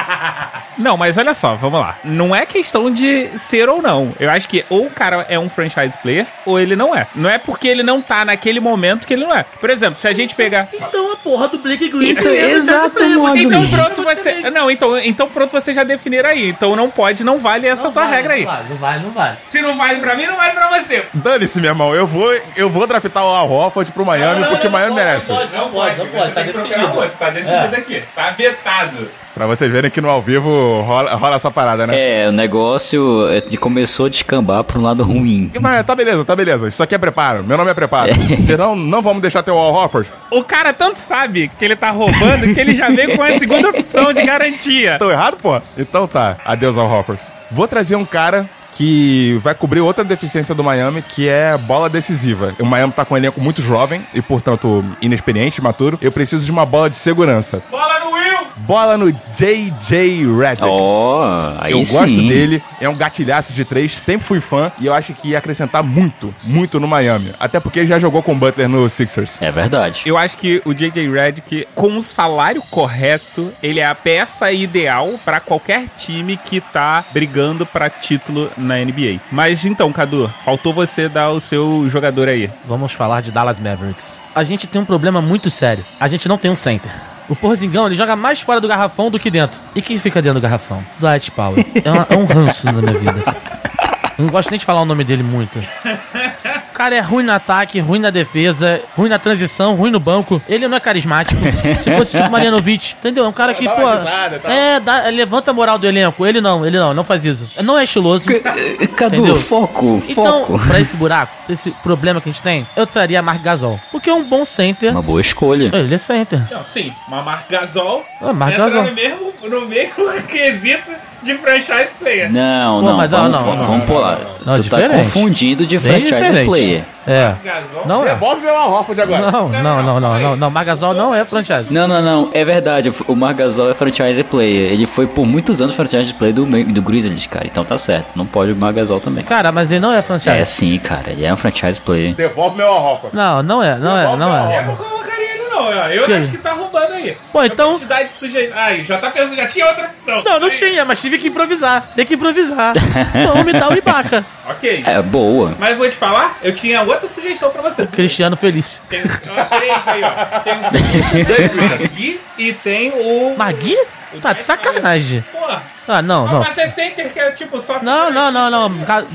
Não, mas olha só, vamos lá. Não é questão de ser ou não. Eu acho que ou o cara é um franchise player ou ele não é. Não é porque ele não tá naquele momento que ele não é. Por exemplo, se a gente pegar. Então a porra do Blake Griffin Então, é exato, você- Então pronto, você. Não, então, então pronto, vocês já definiram aí. Então não pode, não vale essa Não tua vale, regra aí. Não vale, não vale, não vale. Se não vale pra mim, não vale pra você. Dane-se, meu irmão. Eu vou, eu vou draftar o Al Horford pro Miami porque o Miami merece. Não pode, não pode, tá decidido. Tá decidido aqui. Tá vetado. Pra vocês verem que no ao vivo rola, rola essa parada, né? É, o negócio é, começou a descambar pra um lado ruim. Mas tá beleza, tá beleza. Isso aqui é preparo. Meu nome é preparo. Senão, não vamos deixar ter o Al Horford. O cara tanto sabe que ele tá roubando que ele já veio com a segunda opção de garantia. Tô errado, pô? Então tá. Adeus ao Horford. Vou trazer um cara que vai cobrir outra deficiência do Miami, que é bola decisiva. O Miami tá com um elenco muito jovem e, portanto, inexperiente, maturo. Eu preciso de uma bola de segurança. Bola no Will! Bola no JJ Redick. Ó, aí eu sim. gosto dele, é um gatilhaço de três, sempre fui fã e eu acho que ia acrescentar muito, muito no Miami. Até porque ele já jogou com o Butler no Sixers. É verdade. Eu acho que o JJ Redick, com o salário correto, ele é a peça ideal pra qualquer time que tá brigando pra título na NBA. Mas então, Cadu, faltou você dar o seu jogador aí. Vamos falar de Dallas Mavericks. A gente tem um problema muito sério. A gente não tem um center. O Porzingão, ele joga mais fora do garrafão do que dentro. E quem fica dentro do garrafão? Dwight Powell. É, uma- é um ranço na minha vida. assim. Não gosto nem de falar o nome dele muito. O cara é ruim no ataque, ruim na defesa, ruim na transição, ruim no banco. Ele não é carismático. Se fosse tipo Marianovic, entendeu? É um cara que, pô. risada. É, dá- levanta a moral do elenco. Ele não, ele não, não faz isso. Não é estiloso. Cadu, Entendeu? foco, Então, foco. pra esse buraco, esse problema que a gente tem, eu traria Mark Gasol. Porque é um bom center. Uma boa escolha. Ele é center. Não, sim, mas Marc Gasol Ah, Marc Gasol. mesmo, no mesmo quesito de franchise player. Não, Pô, não, mas não, vamos, não, vamos, não, vamos pular. Não, tu diferente. tá confundindo de franchise diferente. player. É. Não é. Devolve meu Horford agora. Não, não, não, não, não, não. Margasol não é franchise. Não, não, não. É verdade. O Margasol é franchise player. Ele foi por muitos anos franchise player do, do Grizzlies, cara. Então tá certo. Não pode o Margasol também. Cara, mas ele não é franchise. É sim, cara. Ele é um franchise player. Devolve meu Horford. Não, não é, não é, não é. Eu não eu acho que tá roubando aí. Pô, então- A quantidade de suje... Ai, já tá pensando, já tinha outra opção. Não, não Aí, tinha, mas tive que improvisar. Tem que improvisar. Então me dá o Ibaka. Ok. É boa. Mas vou te falar, eu tinha outra sugestão pra você. Cristiano Feliz. Tem três aí, ó. Tem o Magui e tem o... Magui? Tá de sacanagem. Pô, Ah, não, não. Mas você center que é tipo só. Não, não, não, não.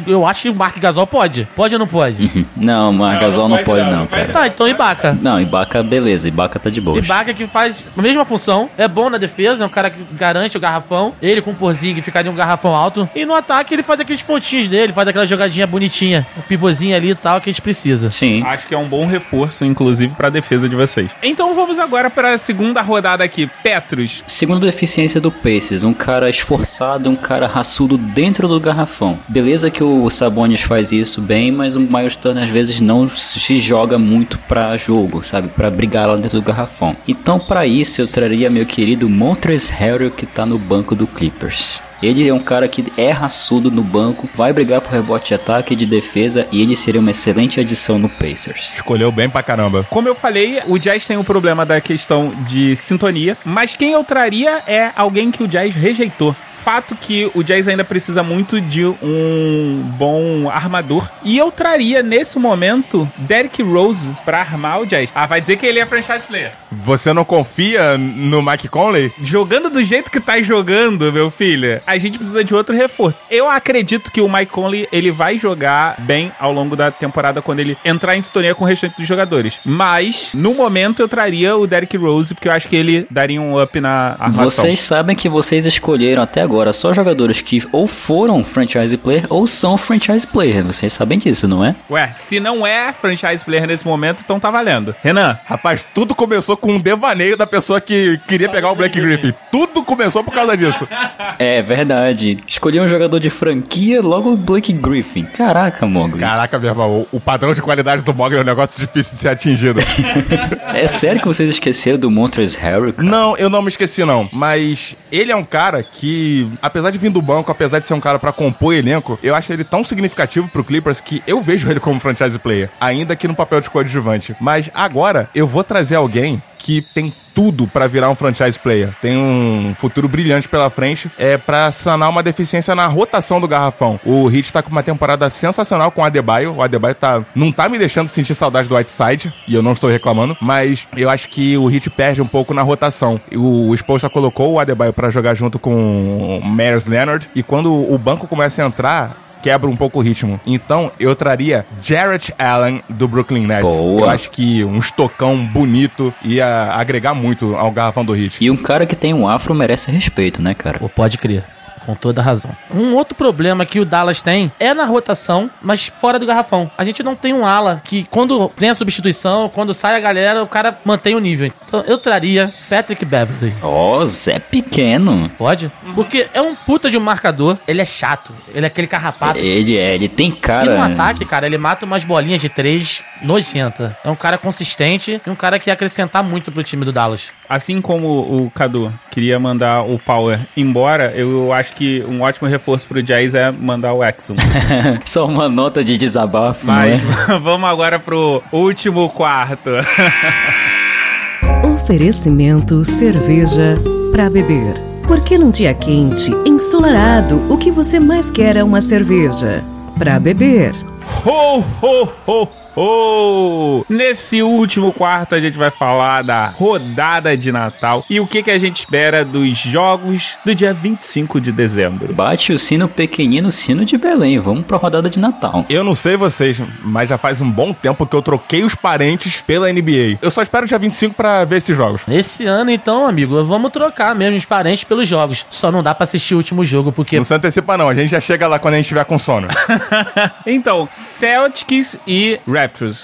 Eu acho que o Mark Gasol pode. Pode ou não pode? Não, mas Gasol não pode não, vai cara. Tá, então Ibaka. Não, Ibaka, beleza, Ibaka tá de boa. Ibaka que faz a mesma função, é bom na defesa, é um cara que garante o garrafão. Ele com o Porzing ficaria um garrafão alto. E no ataque ele faz aqueles pontinhos dele, faz aquela jogadinha bonitinha, um pivôzinho ali e tal que a gente precisa. Sim. Acho que é um bom reforço, inclusive, pra defesa de vocês. Então vamos agora para a segunda rodada aqui. Petros. Segundo deficiência do Pacers, um cara esforçado, um cara raçudo dentro do garrafão. Beleza que o Sabonis faz isso bem, mas o Miles Turner às vezes não se joga muito pra jogo, sabe? Pra brigar lá dentro do garrafão. Então pra isso eu traria meu querido Montrezl Harrell que tá no banco do Clippers. Ele é um cara que é raçudo no banco, vai brigar por rebote de ataque e de defesa e ele seria uma excelente adição no Pacers. Escolheu bem pra caramba. Como eu falei, o Jazz tem o problema da questão de sintonia, mas quem eu traria é alguém que o Jazz rejeitou. Fato que o Jazz ainda precisa muito de um bom armador. E eu traria, nesse momento, Derrick Rose pra armar o Jazz. Ah, vai dizer que ele é franchise player. Você não confia no Mike Conley? Jogando do jeito que tá jogando, meu filho, a gente precisa de outro reforço. Eu acredito que o Mike Conley, ele vai jogar bem ao longo da temporada quando ele entrar em sintonia com o restante dos jogadores. Mas, no momento, eu traria o Derrick Rose, porque eu acho que ele daria um up na armação. Vocês sabem que vocês escolheram até agora só jogadores que ou foram franchise player ou são franchise player. Vocês sabem disso, não é? Ué, se não é franchise player nesse momento, então tá valendo. Renan, Rapaz, tudo começou com um devaneio da pessoa que queria pegar o Black Griffin. Tudo começou por causa disso. É verdade. Escolhi um jogador de franquia, logo o Blake Griffin. Caraca, Mogli. Caraca, meu irmão, o padrão de qualidade do Mogli é um negócio difícil de ser atingido. É sério que vocês esqueceram do Montrezl Harrell? cara? Não, eu não me esqueci, não. Mas ele é um cara que, apesar de vir do banco, apesar de ser um cara pra compor elenco, eu acho ele tão significativo pro Clippers que eu vejo ele como franchise player, ainda que no papel de coadjuvante. Mas agora eu vou trazer alguém que tem tudo pra virar um franchise player. Tem um futuro brilhante pela frente, é para sanar uma deficiência na rotação do garrafão. O Heat tá com uma temporada sensacional com o Adebayo. O Adebayo tá não tá me deixando sentir saudade do Whiteside, e eu não estou reclamando, mas eu acho que o Heat perde um pouco na rotação. O, o Spolstra colocou o Adebayo pra jogar junto com o Myers Leonard, e quando o banco começa a entrar, quebra um pouco o ritmo. Então, eu traria Jarrett Allen do Brooklyn Nets. Boa. Eu acho que um estocão bonito ia agregar muito ao garrafão do Heat. E um cara que tem um afro merece respeito, né, cara? Pô, pode crer. Com toda razão. Um outro problema que o Dallas tem é na rotação, mas fora do garrafão. A gente não tem um ala que, quando tem a substituição, quando sai a galera, o cara mantém o nível. Então eu traria Patrick Beverly. Ó, Zé Pequeno. Pode? Porque é um puta de um marcador. Ele é chato. Ele é aquele carrapato. Ele é, ele tem E cara. no ataque, cara, ele mata umas bolinhas de três nojenta. É um cara consistente e um cara que ia acrescentar muito pro time do Dallas. Assim como o Cadu queria mandar o Power embora, eu acho que um ótimo reforço pro Jazz é mandar o Exum. Só uma nota de desabafo, Mas não é? vamos agora pro último quarto. Oferecimento cerveja para beber. Porque num dia quente, ensolarado, o que você mais quer é uma cerveja para beber. Ho, ho, ho, ho! Nesse último quarto a gente vai falar da rodada de Natal e o que, que a gente espera dos jogos do dia 25 de dezembro. Bate o sino pequenino, sino de Belém. Vamos pra rodada de Natal. Eu não sei vocês, mas já faz um bom tempo que eu troquei os parentes pela NBA. Eu só espero o dia 25 pra ver esses jogos. Esse ano, então, amigo, vamos trocar mesmo os parentes pelos jogos. Só não dá pra assistir o último jogo, porque Não se antecipa não, a gente já chega lá quando a gente estiver com sono. Então, Celtics e Raptors.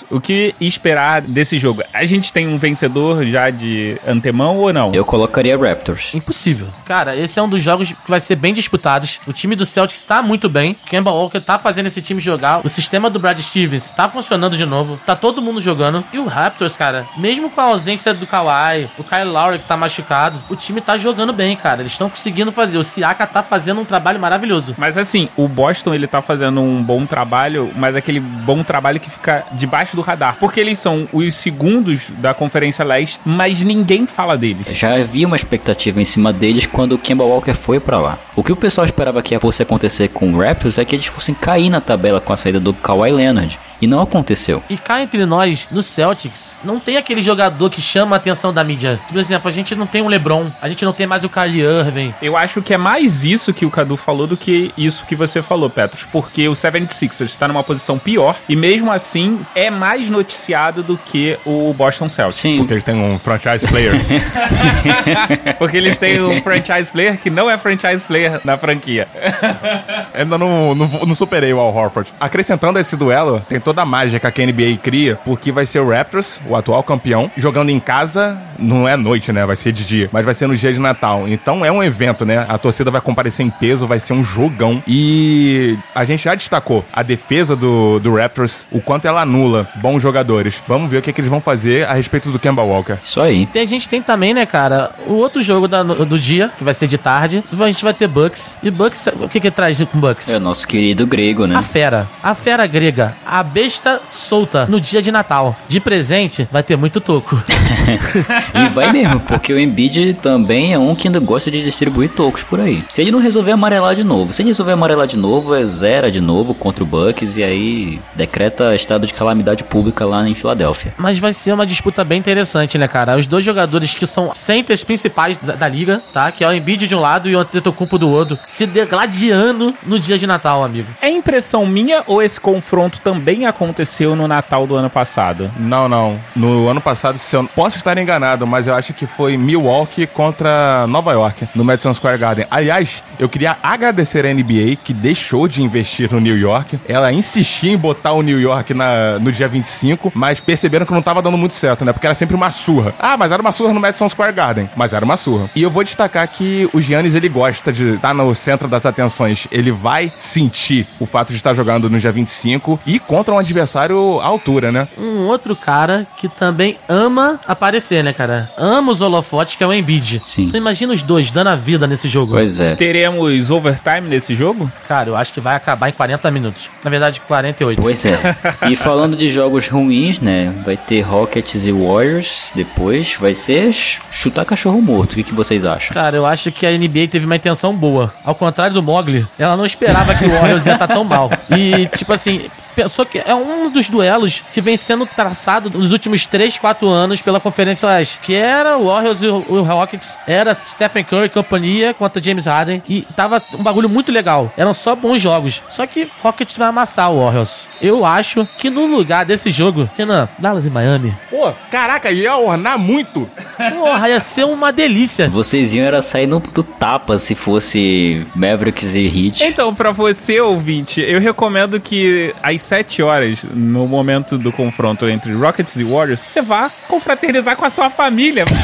O que esperar desse jogo? A gente tem um vencedor já de antemão ou não? Eu colocaria Raptors. Impossível. Cara, esse é um dos jogos que vai ser bem disputados. O time do Celtics tá muito bem. Kemba Walker tá fazendo esse time jogar. O sistema do Brad Stevens tá funcionando de novo. Tá todo mundo jogando. E o Raptors, cara, mesmo com a ausência do Kawhi, o Kyle Lowry que tá machucado, o time tá jogando bem, cara. Eles estão conseguindo fazer. O Siaka tá fazendo um trabalho maravilhoso. Mas assim, o Boston ele tá fazendo um bom trabalho, mas aquele bom trabalho que fica debaixo do radar. Porque eles são os segundos da Conferência Leste, mas ninguém fala deles. Já havia uma expectativa em cima deles quando o Kemba Walker foi pra lá. O que o pessoal esperava que fosse acontecer com o Raptors é que eles fossem cair na tabela com a saída do Kawhi Leonard. E não aconteceu. E cá entre nós, no Celtics, não tem aquele jogador que chama a atenção da mídia. Por exemplo, a gente não tem um LeBron, a gente não tem mais o Kyrie Irving. Eu acho que é mais isso que o Cadu falou do que isso que você falou, Petros, porque o 76ers está numa posição pior e mesmo assim é mais noticiado do que o Boston Celtics. Sim. Porque eles têm um franchise player. Porque eles têm um franchise player que não é franchise player na franquia. Ainda não, não, não superei o Al Horford. Acrescentando esse duelo, tem toda a mágica que a NBA cria, porque vai ser o Raptors, o atual campeão, jogando em casa, não é noite, né? Vai ser de dia, mas vai ser no dia de Natal. Então é um evento, né? A torcida vai comparecer em peso, vai ser um jogão. E a gente já destacou a defesa do, do Raptors, o quanto ela anula bons jogadores. Vamos ver o que, que eles vão fazer a respeito do Kemba Walker. Isso aí. Tem, a gente tem também, né, cara, o outro jogo da- do dia, que vai ser de tarde. A gente vai ter Bucks. E Bucks, o que que traz com Bucks? É o nosso querido grego, né? A fera. A fera grega. A besta solta no dia de Natal. De presente, vai ter muito toco. E vai mesmo, porque o Embiid também é um que ainda gosta de distribuir tocos por aí. Se ele não resolver amarelar de novo, se ele resolver amarelar de novo, é zero de novo contra o Bucks e aí decreta estado de calamidade pública lá em Filadélfia. Mas vai ser uma disputa bem interessante, né, cara? Os dois jogadores que são centers principais da, da liga, tá? Que é o Embiid de um lado e o Antetokounmpo do outro, se degladiando no dia de Natal, amigo. É impressão minha ou esse confronto também aconteceu no Natal do ano passado? Não, não. No ano passado, se eu posso estar enganado, mas eu acho que foi Milwaukee contra Nova York, no Madison Square Garden. Aliás, eu queria agradecer a NBA que deixou de investir no New York. Ela insistia em botar o New York na, no dia 25, mas perceberam que não tava dando muito certo, né? Porque era sempre uma surra. Ah, mas era uma surra no Madison Square Garden. Mas era uma surra. E eu vou destacar que o Giannis, ele gosta de estar no centro das atenções. Ele vai sentir o fato de estar jogando no dia 25 e contra um adversário à altura, né? Um outro cara que também ama aparecer, né, cara? Ama os holofotes, que é o Embiid. Sim. Então imagina os dois dando a vida nesse jogo. Pois é. Teremos overtime nesse jogo? Cara, eu acho que vai acabar em 40 minutos. Na verdade, 48. Pois é. E falando de jogos ruins, né? Vai ter Rockets e Warriors depois. Vai ser ch- chutar cachorro morto. O que, que vocês acham? Cara, eu acho que a NBA teve uma intenção boa. Ao contrário do Mogli, ela não esperava que o Warriors ia estar tão mal. E, tipo assim, pensou que é um dos duelos que vem sendo traçado nos últimos 3, 4 anos pela Conferência Oeste. Que era o Warriors e o, Rockets, era Stephen Curry e companhia contra James Harden. E tava um bagulho muito legal. Eram só bons jogos. Só que Rockets vai amassar o Warriors. Eu acho que no lugar desse jogo, Renan, Dallas e Miami, Pô, caraca, ia ornar muito. porra, ia ser uma delícia. Vocês iam era sair no, do tapa se fosse Mavericks e Heat. Então, pra você, ouvinte, eu recomendo que às 7 horas, no momento do confronto entre Rockets e Warriors, você vá confraternizar com a sua família.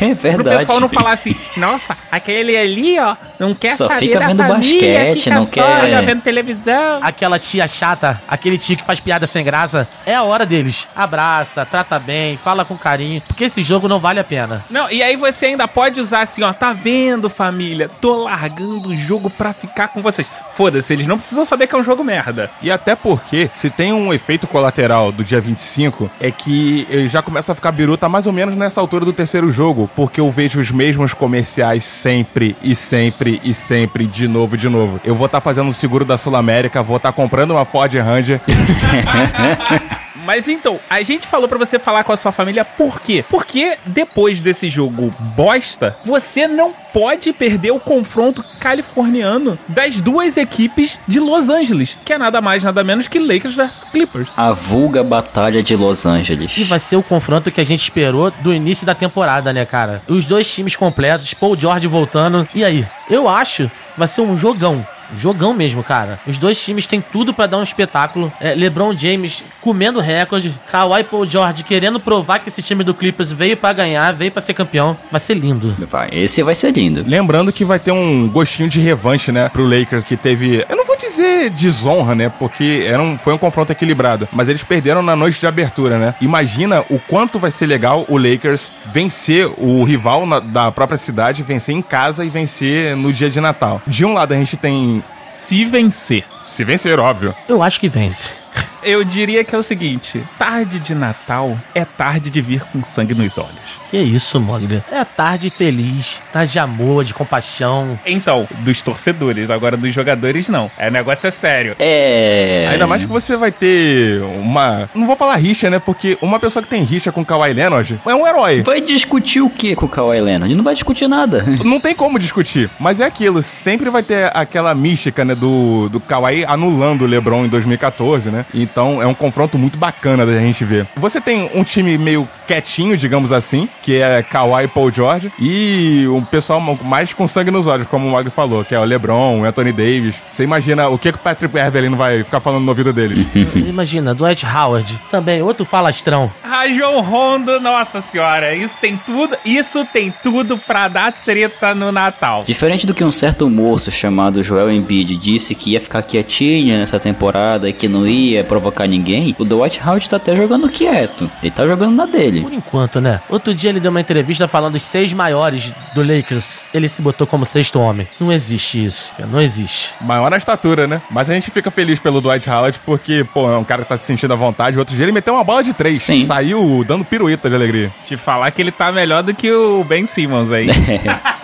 É Pro verdade. pessoal não falar assim, nossa, aquele ali, ó, não quer Só saber fica da vendo família, basquete, fica não só quer- vendo televisão. aquela tia chata, aquele tio que faz piada sem graça, é a hora deles. Abraça, trata bem, fala com carinho, porque esse jogo não vale a pena. Não, e aí você ainda pode usar assim, ó, tá vendo, família? Tô largando o jogo pra ficar com vocês. Foda-se, eles não precisam saber que é um jogo merda. E até porque, se tem um efeito colateral do dia 25, é que ele já começa a ficar biruta mais ou menos nessa altura do terceiro jogo, porque eu vejo os mesmos comerciais sempre e sempre e sempre, de novo de novo. Eu vou estar fazendo o seguro da Sul América, vou estar comprando uma Ford Ranger. Mas então, a gente falou pra você falar com a sua família por quê? Porque depois desse jogo bosta, você não pode perder o confronto californiano das duas equipes de Los Angeles, que é nada mais nada menos que Lakers vs Clippers. A vulga batalha de Los Angeles. E vai ser o confronto que a gente esperou do início da temporada, né, cara? Os dois times completos, Paul George voltando. E aí? Eu acho que vai ser um jogão. Jogão mesmo, cara. Os dois times têm tudo pra dar um espetáculo. É, LeBron James comendo recorde, Kawhi Paul George querendo provar que esse time do Clippers veio pra ganhar, veio pra ser campeão. Vai ser lindo. Vai, esse vai ser lindo. Lembrando que vai ter um gostinho de revanche, né, pro Lakers, que teve. Eu não vou dizer desonra, né, porque era um, foi um confronto equilibrado, mas eles perderam na noite de abertura, né. Imagina o quanto vai ser legal o Lakers vencer o rival na- da própria cidade, vencer em casa e vencer no dia de Natal. De um lado a gente tem. Se vencer. Se vencer, óbvio. Eu acho que vence. Eu diria que é o seguinte: tarde de Natal é tarde de vir com sangue nos olhos. Que isso, Mogli? É tarde feliz, tarde de amor, de compaixão. Então, dos torcedores, agora dos jogadores não. É, o negócio é sério. É. Ainda mais que você vai ter uma. Não vou falar rixa, né? Porque uma pessoa que tem rixa com Kawhi Leonard é um herói. Vai discutir o que com o Kawhi Leonard? Não vai discutir nada. Não tem como discutir. Mas é aquilo, sempre vai ter aquela mística, né? Do, do Kawhi anulando o LeBron em 2014, né? Então é um confronto muito bacana da gente ver. Você tem um time meio quietinho, digamos assim, que é Kawhi e Paul George, e um pessoal mais com sangue nos olhos, como o Magno falou, que é o LeBron, o Anthony Davis. Você imagina o que, que o Patrick Beverly não vai ficar falando no ouvido deles? Imagina, Dwight Howard, também outro falastrão. Rajon Rondo, nossa senhora, isso tem tudo, isso tem tudo pra dar treta no Natal. Diferente do que um certo moço chamado Joel Embiid disse que ia ficar quietinho nessa temporada e que não ia provocar ninguém, o Dwight Howard tá até jogando quieto. Ele tá jogando na dele. Por enquanto, né? Outro dia ele deu uma entrevista falando dos seis maiores do Lakers. Ele se botou como sexto homem. Não existe isso, cara. Não existe. Maior na estatura, né? Mas a gente fica feliz pelo Dwight Howard porque, pô, é um cara que tá se sentindo à vontade. Outro dia ele meteu uma bola de três. Sim. Saiu dando pirueta de alegria. Te falar que ele tá melhor do que o Ben Simmons aí.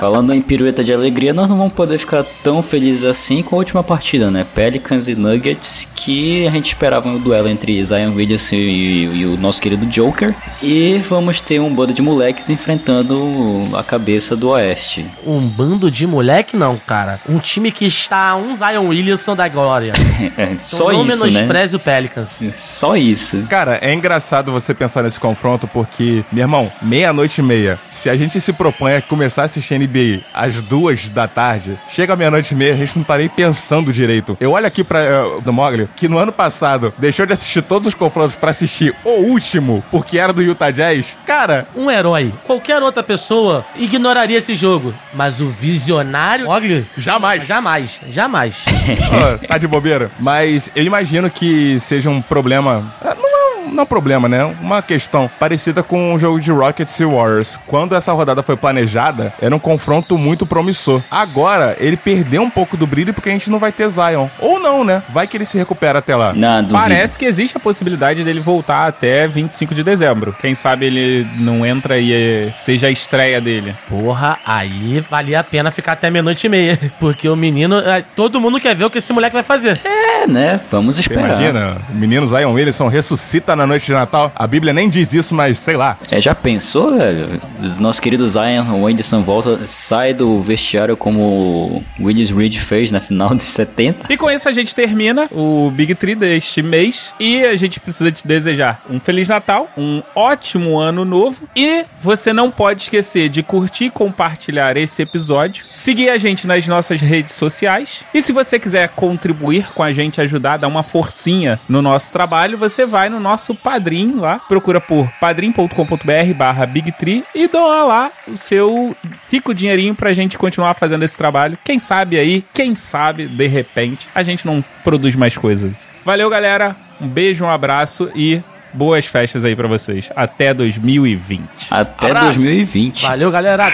Falando em pirueta de alegria, nós não vamos poder ficar tão felizes assim com a última partida, né? Pelicans e Nuggets, que a gente esperava um duelo entre Zion Williamson e, e o nosso querido Joker. E vamos ter um bando de moleques enfrentando a cabeça do Oeste. Um bando de moleque, não, cara. Um time que está um Zion Williamson da glória. É, Então só não isso, né? menospreze o Pelicans. Só isso. Cara, é engraçado você pensar nesse confronto porque, meu irmão, meia-noite e meia. Se a gente se propõe a começar a assistir NBA às duas da tarde, chega meia-noite e meia, a gente não tá nem pensando direito. Eu olho aqui pra uh, do Mogli, que no ano passado deixou de assistir todos os confrontos pra assistir o último, porque era do Utah Jazz. Cara, Um herói. Qualquer outra pessoa ignoraria esse jogo. Mas o visionário. Ogli, jamais. jamais. Jamais. Ó, tá de bobeira. Mas eu imagino que seja um problema. Não um, não é um problema, né? Uma questão parecida com o jogo de Rockets e Warriors. Quando essa rodada foi planejada, era um confronto muito promissor. Agora, ele perdeu um pouco do brilho porque a gente não vai ter Zion. Ou não, né? Vai que ele se recupera até lá. Não. Parece que existe a possibilidade dele voltar até 25 de dezembro. Quem sabe ele não entra e eh, seja a estreia dele. Porra, aí valia a pena ficar até meia-noite e meia. Porque o menino. é, Todo mundo quer ver o que esse moleque vai fazer. É, né? Vamos Você esperar. imagina, o menino Zion Williamson ressuscita na noite de Natal. A Bíblia nem diz isso, mas sei lá. É, já pensou, velho? Os nossos queridos Zion Wenderson volta, sai do vestiário como o Willis Reed fez na final dos 70. E com isso a gente termina o Big Tree deste mês. E a gente precisa te desejar um Feliz Natal, um ótimo ano novo. E você não pode esquecer de curtir e compartilhar esse episódio. Seguir a gente nas nossas redes sociais. E se você quiser contribuir com a gente, ajudar, dar uma forcinha no nosso trabalho, você vai no nosso Padrim lá. Procura por padrim.com.br barra Big Tree e doa lá o seu rico dinheirinho pra gente continuar fazendo esse trabalho. Quem sabe aí, quem sabe, de repente, a gente não produz mais coisas. Valeu, galera. Um beijo, um abraço e boas festas aí pra vocês. Até 2020. Até Abraço. 2020. Valeu, galera.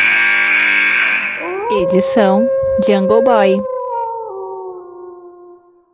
Edição Jungle Boy.